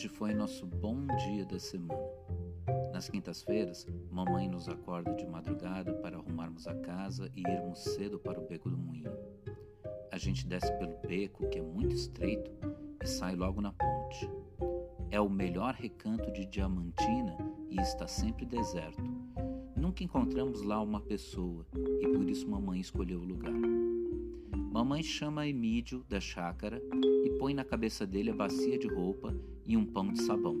Hoje foi nosso bom dia da semana. Nas quintas-feiras, mamãe nos acorda de madrugada para arrumarmos a casa e irmos cedo para o beco do moinho. A gente desce pelo beco, que é muito estreito, e sai logo na ponte. É o melhor recanto de Diamantina e está sempre deserto. Nunca encontramos lá uma pessoa e por isso mamãe escolheu o lugar. Mamãe chama Emídio da chácara e põe na cabeça dele a bacia de roupa e um pão de sabão.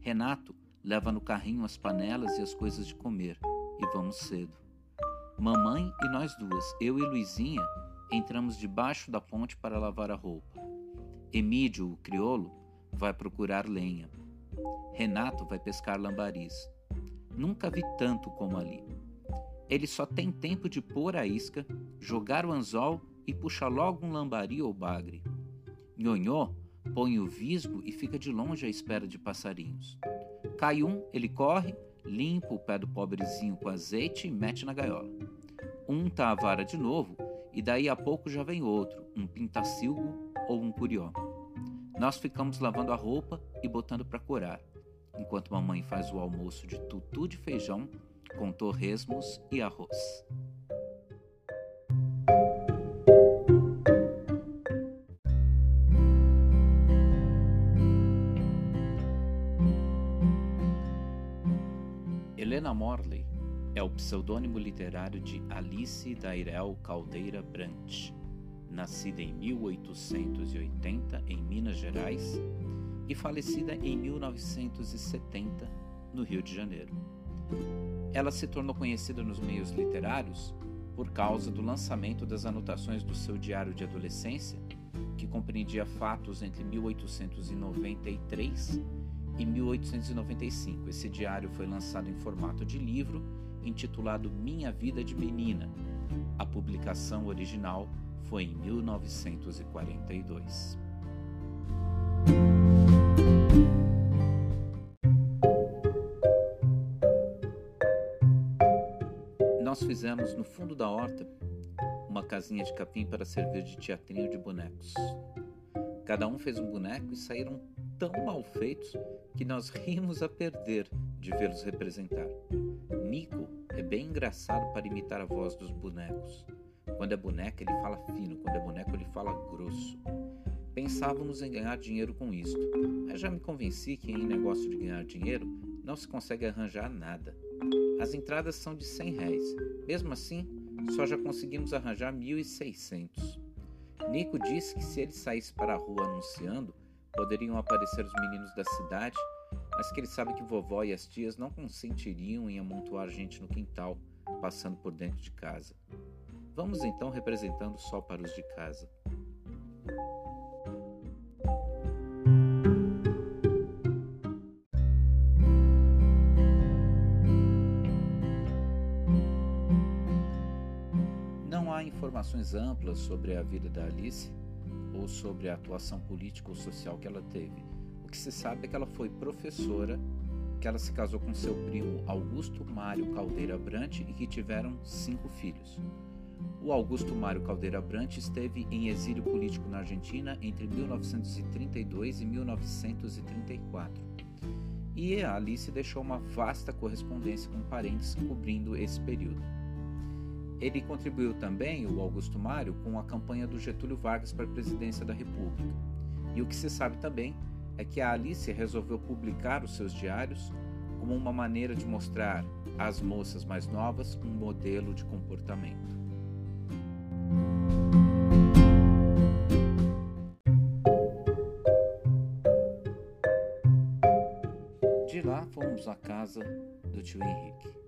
Renato leva no carrinho as panelas e as coisas de comer e vamos cedo. Mamãe e nós duas, eu e Luizinha, entramos debaixo da ponte para lavar a roupa. Emídio, o criolo, vai procurar lenha. Renato vai pescar lambaris. Nunca vi tanto como ali. Ele só tem tempo de pôr a isca, jogar o anzol e puxa logo um lambari ou bagre. Nhonhô põe o visgo e fica de longe à espera de passarinhos. Cai um, ele corre, limpa o pé do pobrezinho com azeite e mete na gaiola. Unta a vara de novo e daí a pouco já vem outro, um pintacilgo ou um curió. Nós ficamos lavando a roupa e botando para corar, enquanto mamãe faz o almoço de tutu de feijão com torresmos e arroz. Helena Morley é o pseudônimo literário de Alice Dairel Caldeira Brant, nascida em 1880 em Minas Gerais e falecida em 1970 no Rio de Janeiro. Ela se tornou conhecida nos meios literários por causa do lançamento das anotações do seu diário de adolescência, que compreendia fatos entre 1893 e 1895. Esse diário foi lançado em formato de livro, intitulado Minha Vida de Menina. A publicação original foi em 1942. Nós fizemos no fundo da horta uma casinha de capim para servir de teatrinho de bonecos. Cada um fez um boneco e saíram tão mal feitos que nós rimos a perder de vê-los representar. Nico é bem engraçado para imitar a voz dos bonecos. Quando é boneca, ele fala fino, quando é boneco, ele fala grosso. Pensávamos em ganhar dinheiro com isto, mas já me convenci que em negócio de ganhar dinheiro não se consegue arranjar nada. As entradas são de 100 réis. Mesmo assim, só já conseguimos arranjar 1.600. Nico disse que se ele saísse para a rua anunciando, poderiam aparecer os meninos da cidade, mas que ele sabe que vovó e as tias não consentiriam em amontoar gente no quintal, passando por dentro de casa. Vamos então representando só para os de casa. Não há informações amplas sobre a vida da Alice ou sobre a atuação política ou social que ela teve. O que se sabe é que ela foi professora, que ela se casou com seu primo Augusto Mário Caldeira Brant e que tiveram cinco filhos. O Augusto Mário Caldeira Brant esteve em exílio político na Argentina entre 1932 e 1934. E a Alice deixou uma vasta correspondência com parentes cobrindo esse período. Ele contribuiu também, o Augusto Mário, com a campanha do Getúlio Vargas para a presidência da República. E o que se sabe também é que a Alice resolveu publicar os seus diários como uma maneira de mostrar às moças mais novas um modelo de comportamento. De lá fomos à casa do tio Henrique.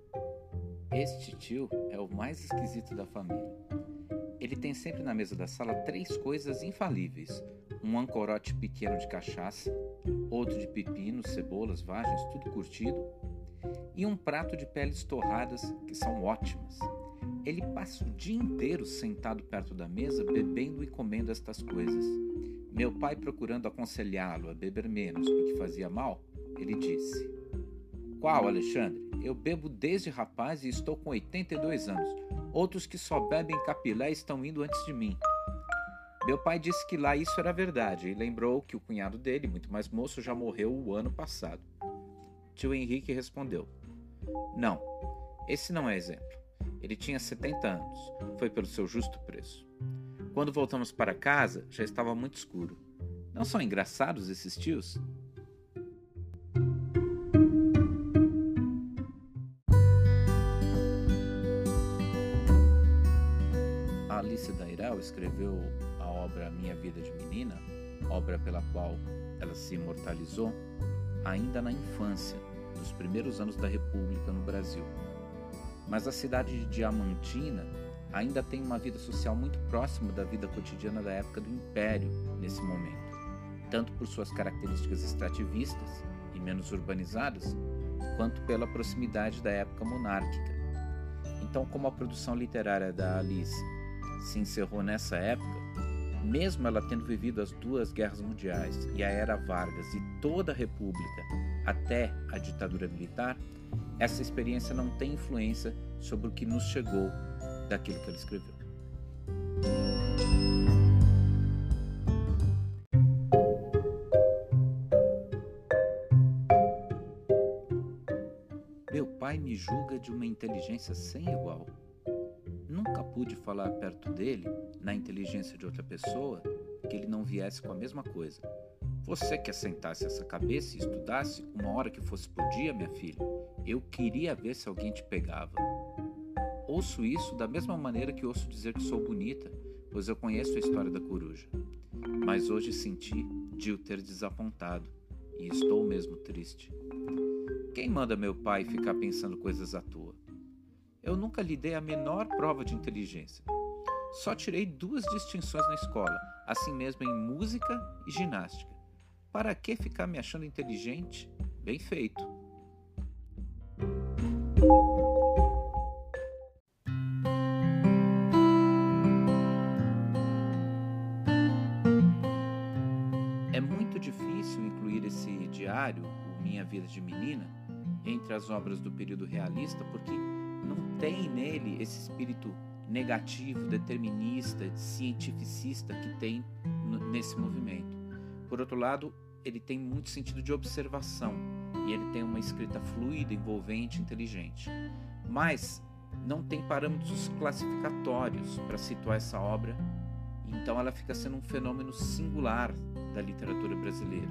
Este tio é o mais esquisito da família. Ele tem sempre na mesa da sala três coisas infalíveis: um ancorote pequeno de cachaça, outro de pepinos, cebolas, vagens, tudo curtido, e um prato de peles torradas que são ótimas. Ele passa o dia inteiro sentado perto da mesa, bebendo e comendo estas coisas. Meu pai, procurando aconselhá-lo a beber menos porque fazia mal, ele disse: Qual, Alexandre? Eu bebo desde rapaz e estou com 82 anos. Outros que só bebem capilé estão indo antes de mim. Meu pai disse que lá isso era verdade e lembrou que o cunhado dele, muito mais moço, já morreu o ano passado. Tio Henrique respondeu: Não, esse não é exemplo. Ele tinha 70 anos. Foi pelo seu justo preço. Quando voltamos para casa, já estava muito escuro. Não são engraçados esses tios? Alice Dairal escreveu a obra Minha Vida de Menina, obra pela qual ela se imortalizou, ainda na infância, nos primeiros anos da República no Brasil. Mas a cidade de Diamantina ainda tem uma vida social muito próxima da vida cotidiana da época do Império nesse momento, tanto por suas características extrativistas e menos urbanizadas, quanto pela proximidade da época monárquica. Então, como a produção literária da Alice se encerrou nessa época, mesmo ela tendo vivido as duas guerras mundiais e a era Vargas e toda a República até a ditadura militar, essa experiência não tem influência sobre o que nos chegou daquilo que ele escreveu. Meu pai me julga de uma inteligência sem igual. Nunca pude falar perto dele, na inteligência de outra pessoa, que ele não viesse com a mesma coisa. Você que assentasse essa cabeça e estudasse uma hora que fosse por dia, minha filha, eu queria ver se alguém te pegava. Ouço isso da mesma maneira que ouço dizer que sou bonita, pois eu conheço a história da coruja. Mas hoje senti de o ter desapontado e estou mesmo triste. Quem manda meu pai ficar pensando coisas à toa? Eu nunca lhe dei a menor prova de inteligência. Só tirei duas distinções na escola, assim mesmo em música e ginástica. Para que ficar me achando inteligente? Bem feito. As obras do período realista, porque não tem nele esse espírito negativo, determinista, cientificista que tem nesse movimento. Por outro lado, ele tem muito sentido de observação e ele tem uma escrita fluida, envolvente, inteligente. Mas não tem parâmetros classificatórios para situar essa obra, então ela fica sendo um fenômeno singular da literatura brasileira,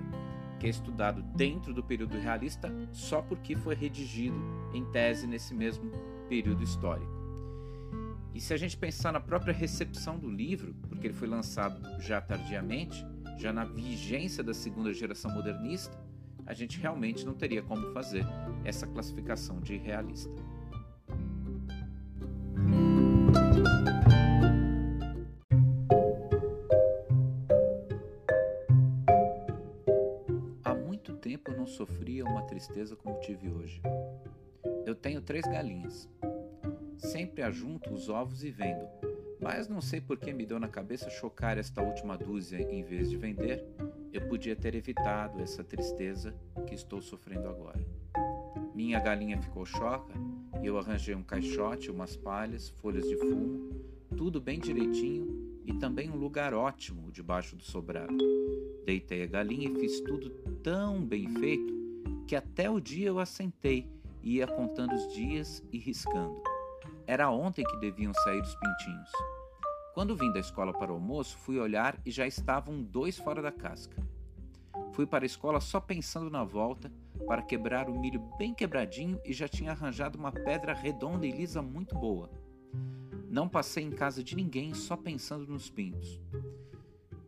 que é estudado dentro do período realista só porque foi redigido em tese nesse mesmo período histórico. E se a gente pensar na própria recepção do livro, porque ele foi lançado já tardiamente, já na vigência da segunda geração modernista, a gente realmente não teria como fazer essa classificação de realista. Sofria uma tristeza como tive hoje. Eu tenho três galinhas. Sempre ajunto os ovos e vendo, mas não sei por que me deu na cabeça chocar esta última dúzia em vez de vender. Eu podia ter evitado essa tristeza que estou sofrendo agora. Minha galinha ficou choca e eu arranjei um caixote, umas palhas, folhas de fumo, tudo bem direitinho e também um lugar ótimo debaixo do sobrado. Deitei a galinha e fiz tudo tão bem feito que até o dia eu assentei e ia contando os dias e riscando. Era ontem que deviam sair os pintinhos. Quando vim da escola para o almoço, fui olhar e já estavam dois fora da casca. Fui para a escola só pensando na volta para quebrar o milho bem quebradinho e já tinha arranjado uma pedra redonda e lisa muito boa. Não passei em casa de ninguém só pensando nos pintos.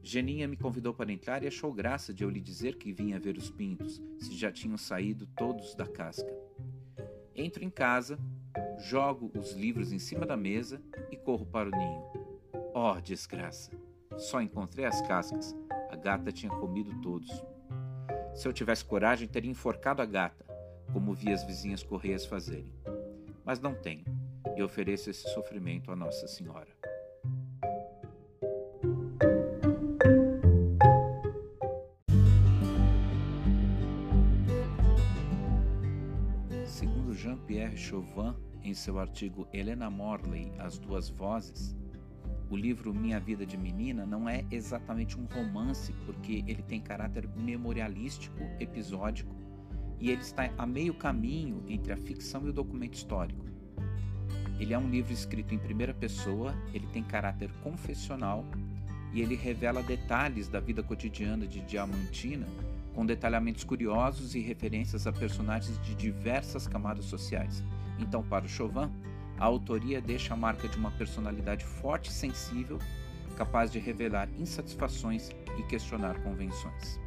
Geninha me convidou para entrar e achou graça de eu lhe dizer que vinha ver os pintos, se já tinham saído todos da casca. Entro em casa, jogo os livros em cima da mesa e corro para o ninho. Oh, desgraça! Só encontrei as cascas. A gata tinha comido todos. Se eu tivesse coragem, teria enforcado a gata, como vi as vizinhas correias fazerem. Mas não tenho, e ofereço esse sofrimento a Nossa Senhora. Segundo Jean-Pierre Chauvin, em seu artigo Helena Morley, As Duas Vozes, o livro Minha Vida de Menina não é exatamente um romance, porque ele tem caráter memorialístico, episódico, e ele está a meio caminho entre a ficção e o documento histórico. Ele é um livro escrito em primeira pessoa, ele tem caráter confessional e ele revela detalhes da vida cotidiana de Diamantina, com detalhamentos curiosos e referências a personagens de diversas camadas sociais. Então, para o Chauvin, a autoria deixa a marca de uma personalidade forte e sensível, capaz de revelar insatisfações e questionar convenções.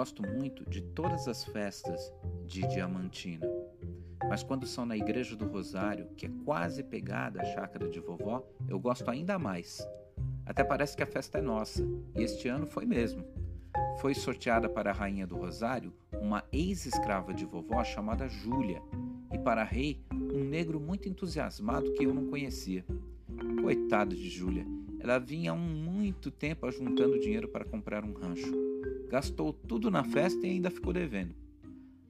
Gosto muito de todas as festas de Diamantina, mas quando são na Igreja do Rosário, que é quase pegada à chácara de vovó, eu gosto ainda mais até parece que a festa é nossa, e este ano foi mesmo. Foi sorteada para a Rainha do Rosário uma ex-escrava de vovó chamada Júlia, e para rei um negro muito entusiasmado que eu não conhecia. Coitado de Júlia, ela vinha há muito tempo ajuntando dinheiro para comprar um rancho. Gastou tudo na festa e ainda ficou devendo.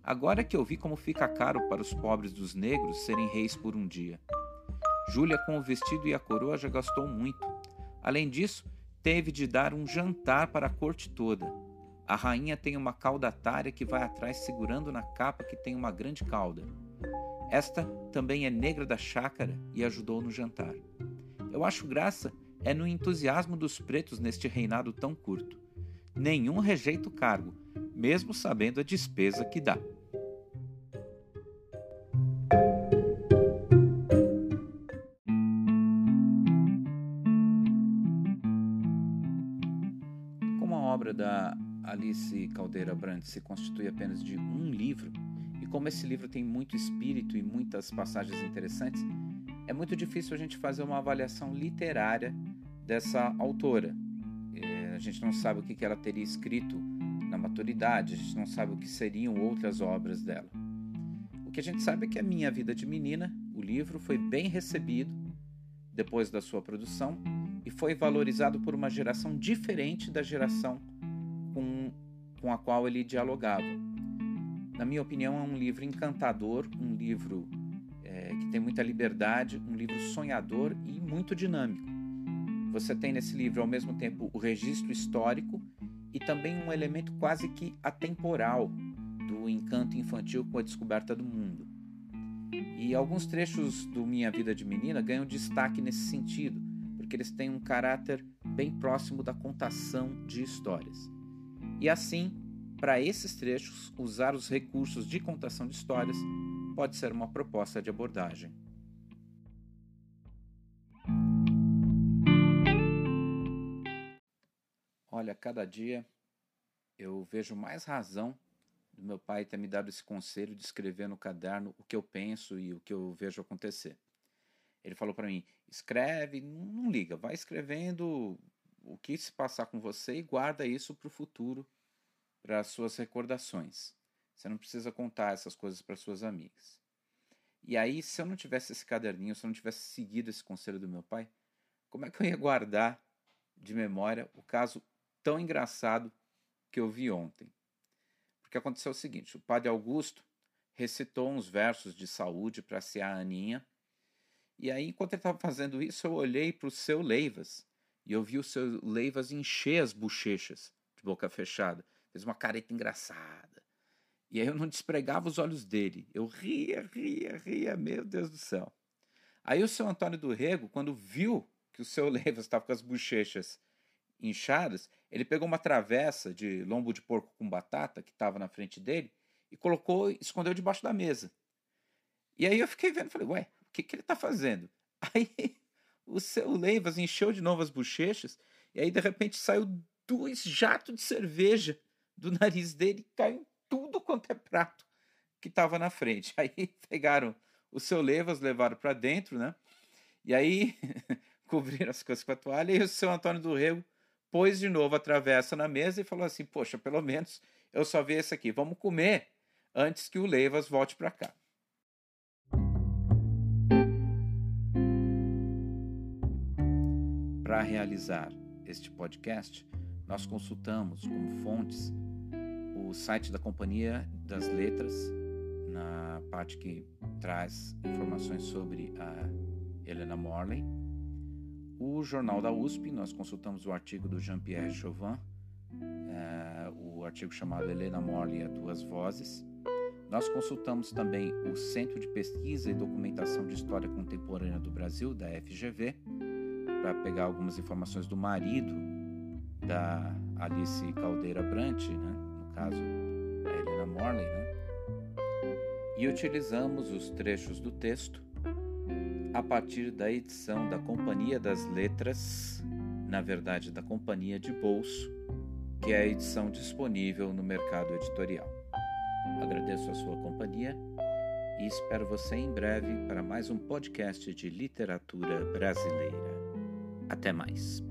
Agora que eu vi como fica caro para os pobres dos negros serem reis por um dia. Júlia, com o vestido e a coroa, já gastou muito Além disso, teve de dar um jantar para a corte toda. A rainha tem uma caudatária que vai atrás segurando na capa que tem uma grande cauda. Esta também é negra da chácara e ajudou no jantar. Eu acho graça é no entusiasmo dos pretos neste reinado tão curto. Nenhum rejeita o cargo, mesmo sabendo a despesa que dá. obra da Alice Caldeira Brandt se constitui apenas de um livro, e como esse livro tem muito espírito e muitas passagens interessantes, é muito difícil a gente fazer uma avaliação literária dessa autora. Gente não sabe o que ela teria escrito na maturidade, a gente não sabe o que seriam outras obras dela. O que a gente sabe é que A Minha Vida de Menina, o livro, foi bem recebido depois da sua produção e foi valorizado por uma geração diferente da geração com, com a qual ele dialogava. Na minha opinião, é um livro encantador, um livro é, que tem muita liberdade, um livro sonhador e muito dinâmico. Você tem nesse livro, ao mesmo tempo, o registro histórico e também um elemento quase que atemporal do encanto infantil com a descoberta do mundo. E alguns trechos do Minha Vida de Menina ganham destaque nesse sentido, porque eles têm um caráter bem próximo da contação de histórias. E assim, para esses trechos, usar os recursos de contação de histórias pode ser uma proposta de abordagem. Olha, cada dia eu vejo mais razão do meu pai ter me dado esse conselho de escrever no caderno o que eu penso e o que eu vejo acontecer. Ele falou para mim: escreve, não liga, vai escrevendo o que se passar com você e guarda isso para o futuro, para as suas recordações. Você não precisa contar essas coisas para suas amigas. E aí, se eu não tivesse esse caderninho, se eu não tivesse seguido esse conselho do meu pai, como é que eu ia guardar de memória o caso tão engraçado que eu vi ontem? Porque aconteceu o seguinte: o padre Augusto recitou uns versos de saúde para a Aninha. E aí, enquanto ele estava fazendo isso, eu olhei para o seu Leivas e eu vi o seu Leivas encher as bochechas de boca fechada. Fez uma careta engraçada. E aí eu não despregava os olhos dele. Eu ria, ria, ria, meu Deus do céu. Aí o seu Antônio do Rego, quando viu que o seu Leivas estava com as bochechas inchadas, ele pegou uma travessa de lombo de porco com batata que estava na frente dele e colocou, escondeu debaixo da mesa. E aí eu fiquei vendo, falei, ué, o que, que ele está fazendo? Aí o seu Leivas encheu de novo as bochechas e aí de repente saiu dois jatos de cerveja do nariz dele e caiu tudo quanto é prato que estava na frente. Aí pegaram o seu Levas, levaram para dentro, né? E aí cobriram as coisas com a toalha e o seu Antônio do Rego pôs de novo a travessa na mesa e falou assim: Poxa, pelo menos eu só vi esse aqui, vamos comer antes que o Levas volte para cá. Para realizar este podcast, nós consultamos como fontes o site da Companhia das Letras, na parte que traz informações sobre a Helena Morley. O Jornal da USP, nós consultamos o artigo do Jean-Pierre Chauvin, é, o artigo chamado Helena Morley e as Duas Vozes. Nós consultamos também o Centro de Pesquisa e Documentação de História Contemporânea do Brasil, da FGV, para pegar algumas informações do marido da Alice Caldeira Brant, né? no caso, a Helena Morley, né? e utilizamos os trechos do texto a partir da edição da Companhia das Letras, na verdade da Companhia de Bolso, que é a edição disponível no mercado editorial. Agradeço a sua companhia e espero você em breve para mais um podcast de literatura brasileira. Até mais.